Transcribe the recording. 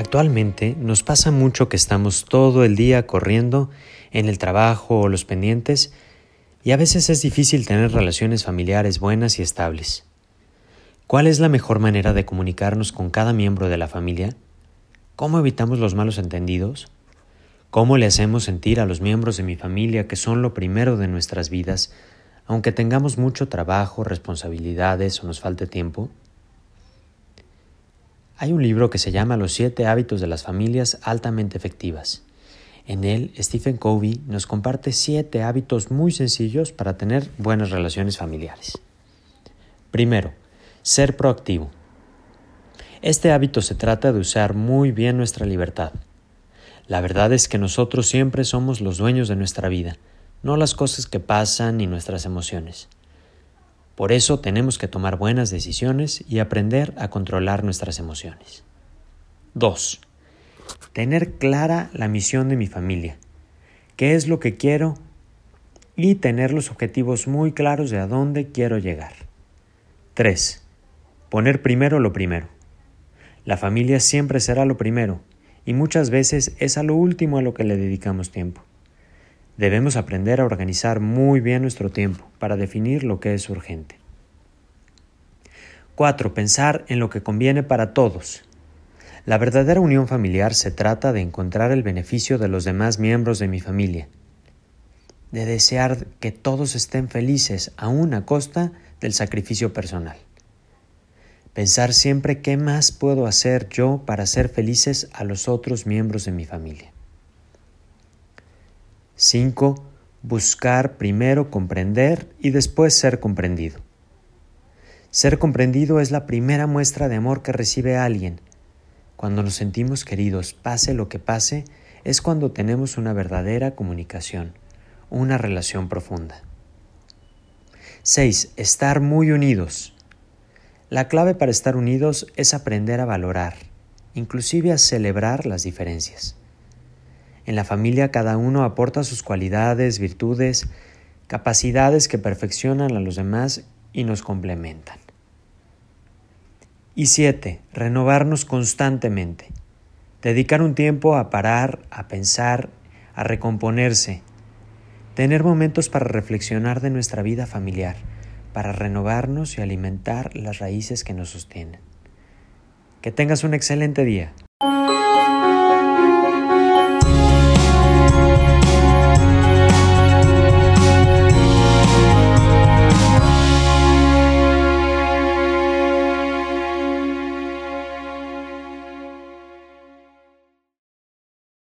Actualmente nos pasa mucho que estamos todo el día corriendo en el trabajo o los pendientes y a veces es difícil tener relaciones familiares buenas y estables. ¿Cuál es la mejor manera de comunicarnos con cada miembro de la familia? ¿Cómo evitamos los malos entendidos? ¿Cómo le hacemos sentir a los miembros de mi familia que son lo primero de nuestras vidas, aunque tengamos mucho trabajo, responsabilidades o nos falte tiempo? Hay un libro que se llama Los siete hábitos de las familias altamente efectivas. En él, Stephen Covey nos comparte siete hábitos muy sencillos para tener buenas relaciones familiares. Primero, ser proactivo. Este hábito se trata de usar muy bien nuestra libertad. La verdad es que nosotros siempre somos los dueños de nuestra vida, no las cosas que pasan ni nuestras emociones. Por eso tenemos que tomar buenas decisiones y aprender a controlar nuestras emociones. 2. Tener clara la misión de mi familia. ¿Qué es lo que quiero? Y tener los objetivos muy claros de a dónde quiero llegar. 3. Poner primero lo primero. La familia siempre será lo primero y muchas veces es a lo último a lo que le dedicamos tiempo. Debemos aprender a organizar muy bien nuestro tiempo para definir lo que es urgente. 4. Pensar en lo que conviene para todos. La verdadera unión familiar se trata de encontrar el beneficio de los demás miembros de mi familia, de desear que todos estén felices aún a costa del sacrificio personal. Pensar siempre qué más puedo hacer yo para hacer felices a los otros miembros de mi familia. 5. Buscar primero comprender y después ser comprendido. Ser comprendido es la primera muestra de amor que recibe alguien. Cuando nos sentimos queridos, pase lo que pase, es cuando tenemos una verdadera comunicación, una relación profunda. 6. Estar muy unidos. La clave para estar unidos es aprender a valorar, inclusive a celebrar las diferencias. En la familia cada uno aporta sus cualidades, virtudes, capacidades que perfeccionan a los demás y nos complementan. Y siete, renovarnos constantemente. Dedicar un tiempo a parar, a pensar, a recomponerse. Tener momentos para reflexionar de nuestra vida familiar, para renovarnos y alimentar las raíces que nos sostienen. Que tengas un excelente día.